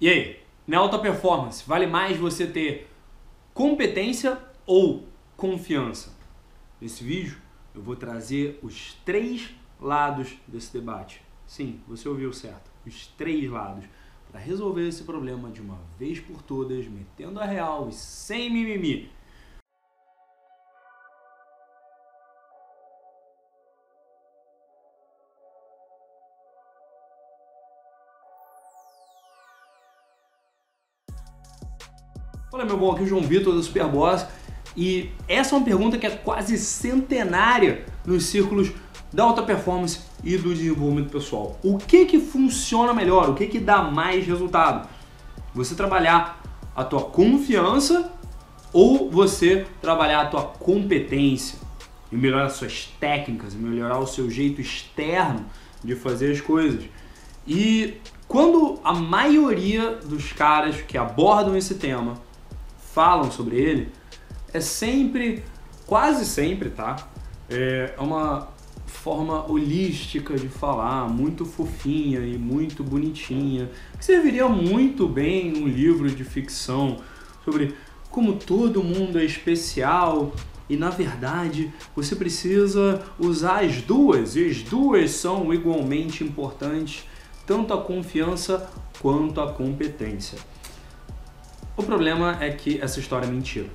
E aí, na alta performance, vale mais você ter competência ou confiança? Nesse vídeo eu vou trazer os três lados desse debate. Sim, você ouviu certo, os três lados para resolver esse problema de uma vez por todas, metendo a real e sem mimimi. Fala meu bom, aqui é o João Vitor da Superboss e essa é uma pergunta que é quase centenária nos círculos da alta performance e do desenvolvimento pessoal. O que que funciona melhor? O que que dá mais resultado? Você trabalhar a tua confiança ou você trabalhar a tua competência e melhorar suas técnicas, melhorar o seu jeito externo de fazer as coisas. E quando a maioria dos caras que abordam esse tema falam sobre ele, é sempre, quase sempre, tá? É uma forma holística de falar, muito fofinha e muito bonitinha, que serviria muito bem um livro de ficção sobre como todo mundo é especial e na verdade você precisa usar as duas, e as duas são igualmente importantes, tanto a confiança quanto a competência. O problema é que essa história é mentira.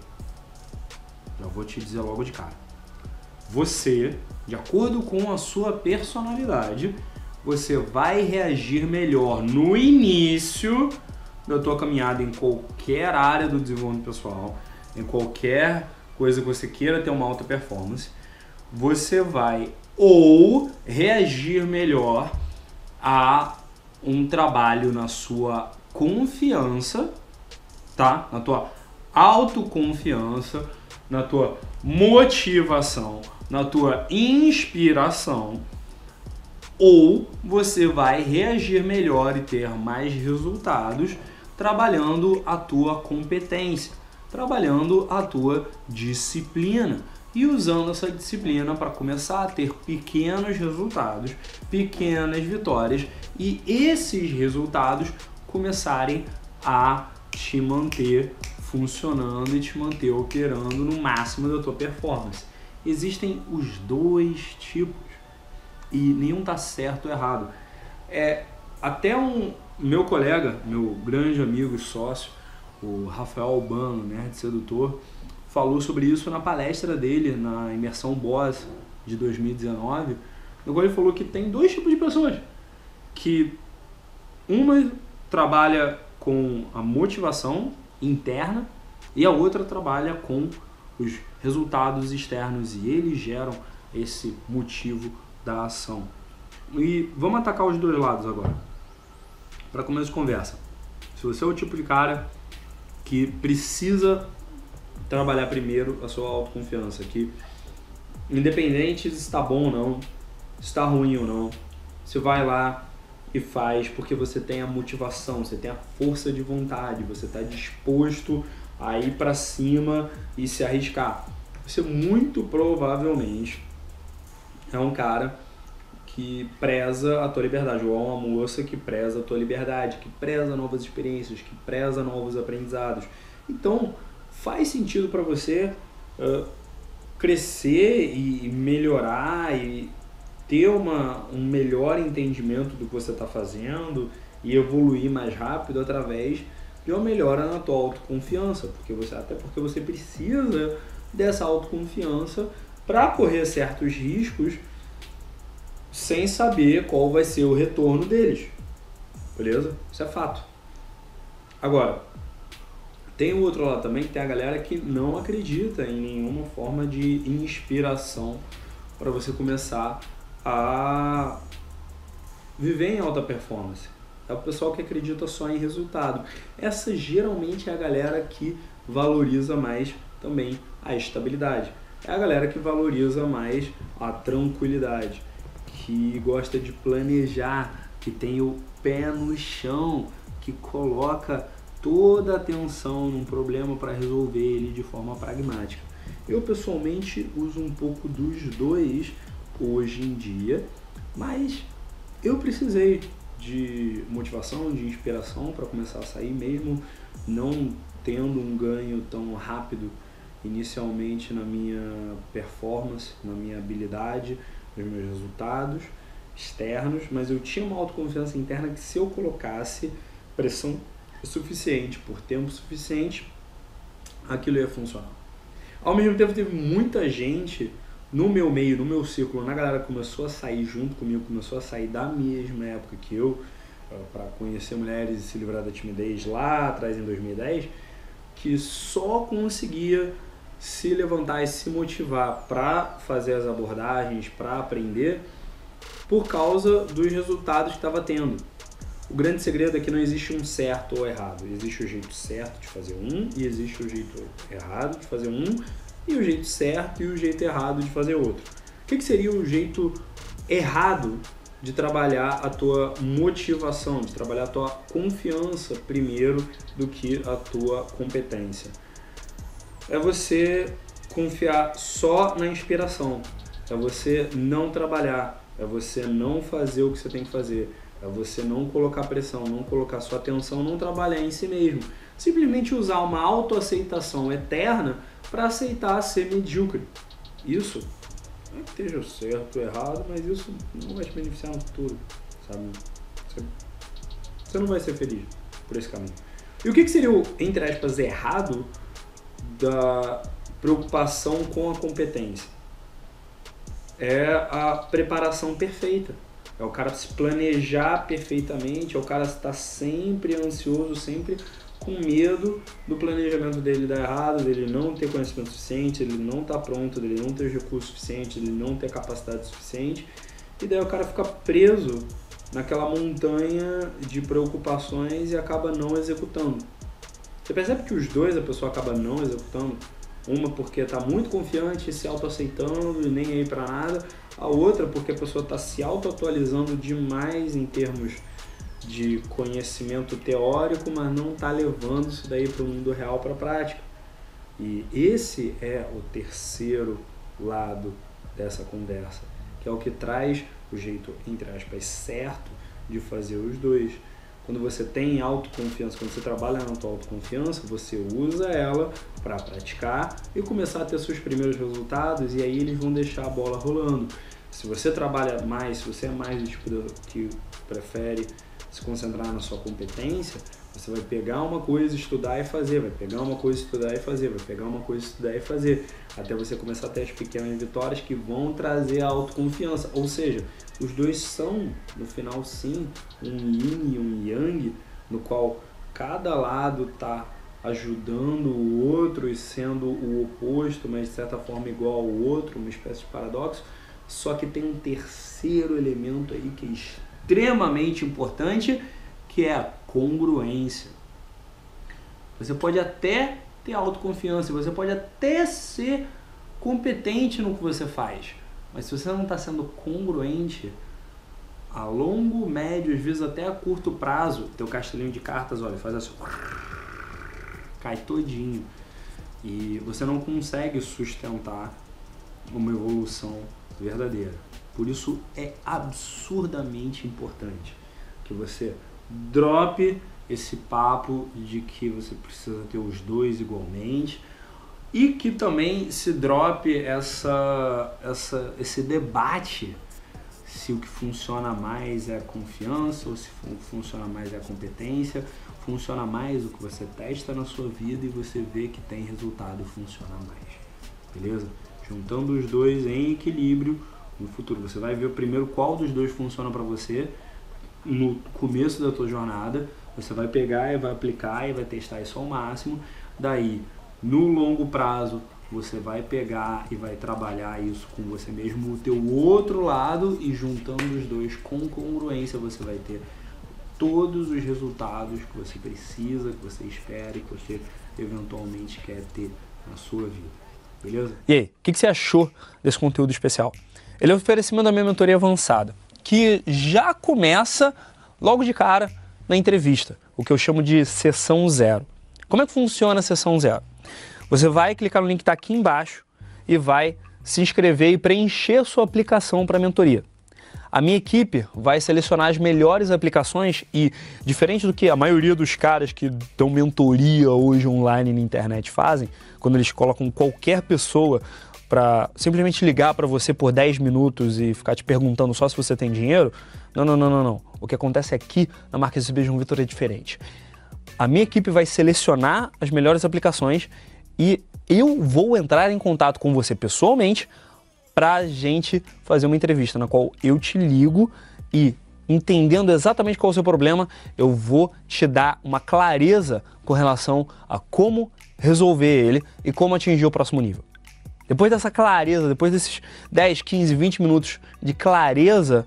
Já vou te dizer logo de cara. Você, de acordo com a sua personalidade, você vai reagir melhor no início da tua caminhada em qualquer área do desenvolvimento pessoal, em qualquer coisa que você queira ter uma alta performance, você vai ou reagir melhor a um trabalho na sua confiança tá? Na tua autoconfiança, na tua motivação, na tua inspiração, ou você vai reagir melhor e ter mais resultados trabalhando a tua competência, trabalhando a tua disciplina e usando essa disciplina para começar a ter pequenos resultados, pequenas vitórias e esses resultados começarem a te manter funcionando e te manter operando no máximo da tua performance. Existem os dois tipos e nenhum tá certo ou errado. É até um meu colega, meu grande amigo e sócio, o Rafael Albano, nerd sedutor, falou sobre isso na palestra dele na imersão Boss de 2019, no qual ele falou que tem dois tipos de pessoas que uma trabalha com a motivação interna e a outra trabalha com os resultados externos e eles geram esse motivo da ação. E vamos atacar os dois lados agora. Para começo de conversa. Se você é o tipo de cara que precisa trabalhar primeiro a sua autoconfiança, que independente se está bom ou não, se está ruim ou não, você vai lá e faz porque você tem a motivação, você tem a força de vontade, você está disposto a ir para cima e se arriscar. Você muito provavelmente é um cara que preza a tua liberdade, ou é uma moça que preza a tua liberdade, que preza novas experiências, que preza novos aprendizados. Então, faz sentido para você uh, crescer e melhorar e ter uma, um melhor entendimento do que você está fazendo e evoluir mais rápido através de uma melhora na tua autoconfiança, porque você até porque você precisa dessa autoconfiança para correr certos riscos sem saber qual vai ser o retorno deles. Beleza? Isso é fato. Agora, tem o outro lado também que tem a galera que não acredita em nenhuma forma de inspiração para você começar a viver em alta performance. É o pessoal que acredita só em resultado. Essa geralmente é a galera que valoriza mais também a estabilidade. É a galera que valoriza mais a tranquilidade, que gosta de planejar, que tem o pé no chão, que coloca toda a atenção num problema para resolver ele de forma pragmática. Eu pessoalmente uso um pouco dos dois hoje em dia, mas eu precisei de motivação, de inspiração para começar a sair, mesmo não tendo um ganho tão rápido inicialmente na minha performance, na minha habilidade, nos meus resultados externos, mas eu tinha uma autoconfiança interna que se eu colocasse pressão suficiente, por tempo suficiente, aquilo ia funcionar. Ao mesmo tempo teve muita gente no meu meio, no meu círculo, na galera começou a sair junto comigo, começou a sair da mesma época que eu, eh, para conhecer mulheres e se livrar da timidez lá atrás em 2010, que só conseguia se levantar e se motivar para fazer as abordagens, para aprender, por causa dos resultados que estava tendo. O grande segredo é que não existe um certo ou errado. Existe o jeito certo de fazer um e existe o jeito errado de fazer um e o jeito certo e o jeito errado de fazer outro. O que, que seria o jeito errado de trabalhar a tua motivação, de trabalhar a tua confiança primeiro do que a tua competência? É você confiar só na inspiração, é você não trabalhar, é você não fazer o que você tem que fazer, é você não colocar pressão, não colocar sua atenção, não trabalhar em si mesmo. Simplesmente usar uma autoaceitação eterna para aceitar ser medíocre. Isso não é que esteja certo ou errado, mas isso não vai te beneficiar no futuro, sabe? Você, você não vai ser feliz por esse caminho. E o que, que seria o, entre aspas, errado da preocupação com a competência? É a preparação perfeita. É o cara se planejar perfeitamente, é o cara estar sempre ansioso, sempre com medo do planejamento dele dar errado, dele não ter conhecimento suficiente, ele não estar tá pronto, dele não ter recurso suficiente, dele não ter capacidade suficiente. E daí o cara fica preso naquela montanha de preocupações e acaba não executando. Você percebe que os dois a pessoa acaba não executando? Uma porque está muito confiante, se autoaceitando e nem aí para nada. A outra porque a pessoa está se auto-atualizando demais em termos de conhecimento teórico, mas não está levando isso daí para o mundo real, para a prática. E esse é o terceiro lado dessa conversa, que é o que traz o jeito, entre aspas, certo de fazer os dois. Quando você tem autoconfiança, quando você trabalha na tua autoconfiança, você usa ela para praticar e começar a ter seus primeiros resultados e aí eles vão deixar a bola rolando. Se você trabalha mais, se você é mais do tipo que prefere se concentrar na sua competência, você vai pegar uma coisa, estudar e fazer, vai pegar uma coisa, estudar e fazer, vai pegar uma coisa, estudar e fazer, até você começar a ter as pequenas vitórias que vão trazer a autoconfiança. Ou seja, os dois são, no final, sim, um yin e um yang, no qual cada lado está ajudando o outro e sendo o oposto, mas de certa forma igual ao outro, uma espécie de paradoxo. Só que tem um terceiro elemento aí que é extremamente importante, que é a congruência. Você pode até ter autoconfiança, você pode até ser competente no que você faz, mas se você não está sendo congruente a longo, médio, às vezes até a curto prazo, teu castelinho de cartas, olha, faz assim, cai todinho e você não consegue sustentar uma evolução verdadeira. Por isso é absurdamente importante que você drope esse papo de que você precisa ter os dois igualmente e que também se drope essa, essa, esse debate se o que funciona mais é a confiança ou se funciona mais é a competência, funciona mais o que você testa na sua vida e você vê que tem resultado e funciona mais. Beleza? Juntando os dois em equilíbrio, no futuro. Você vai ver primeiro qual dos dois funciona para você no começo da tua jornada. Você vai pegar e vai aplicar e vai testar isso ao máximo. Daí, no longo prazo, você vai pegar e vai trabalhar isso com você mesmo, o teu outro lado e juntando os dois com congruência, você vai ter todos os resultados que você precisa, que você espera e que você eventualmente quer ter na sua vida. Beleza? E aí, o que, que você achou desse conteúdo especial? Ele é um oferecimento da minha mentoria avançada, que já começa logo de cara na entrevista, o que eu chamo de sessão zero. Como é que funciona a sessão zero? Você vai clicar no link que está aqui embaixo e vai se inscrever e preencher sua aplicação para a mentoria. A minha equipe vai selecionar as melhores aplicações e, diferente do que a maioria dos caras que dão mentoria hoje online na internet fazem, quando eles colocam qualquer pessoa para simplesmente ligar para você por 10 minutos e ficar te perguntando só se você tem dinheiro, não, não, não, não, não. O que acontece aqui na marca SB João Vitor é diferente. A minha equipe vai selecionar as melhores aplicações e eu vou entrar em contato com você pessoalmente para a gente fazer uma entrevista na qual eu te ligo e entendendo exatamente qual é o seu problema, eu vou te dar uma clareza com relação a como resolver ele e como atingir o próximo nível. Depois dessa clareza, depois desses 10, 15, 20 minutos de clareza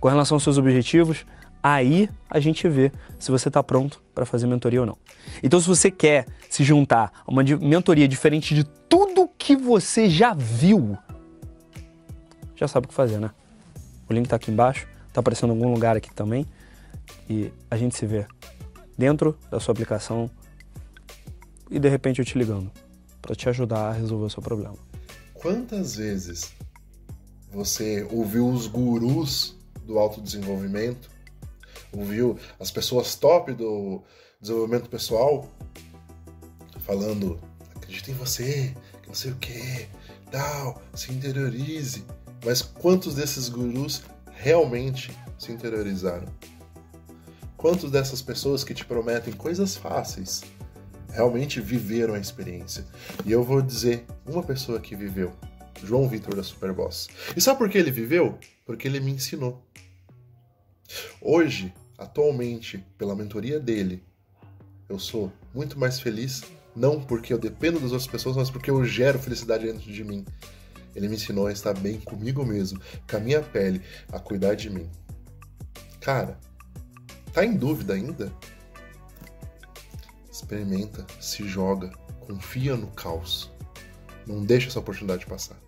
com relação aos seus objetivos, aí a gente vê se você está pronto para fazer mentoria ou não. Então, se você quer se juntar a uma mentoria diferente de tudo que você já viu, já sabe o que fazer, né? O link está aqui embaixo, está aparecendo em algum lugar aqui também. E a gente se vê dentro da sua aplicação e de repente eu te ligando para te ajudar a resolver o seu problema. Quantas vezes você ouviu os gurus do autodesenvolvimento, ouviu as pessoas top do desenvolvimento pessoal falando acredita em você, que não sei o que, tal, se interiorize. Mas quantos desses gurus realmente se interiorizaram? Quantos dessas pessoas que te prometem coisas fáceis realmente viveram a experiência? E eu vou dizer uma pessoa que viveu, João Vitor da Superboss. E sabe por que ele viveu? Porque ele me ensinou. Hoje, atualmente, pela mentoria dele, eu sou muito mais feliz, não porque eu dependo das outras pessoas, mas porque eu gero felicidade dentro de mim. Ele me ensinou a estar bem comigo mesmo, com a minha pele, a cuidar de mim. Cara, tá em dúvida ainda? Experimenta, se joga, confia no caos. Não deixa essa oportunidade passar.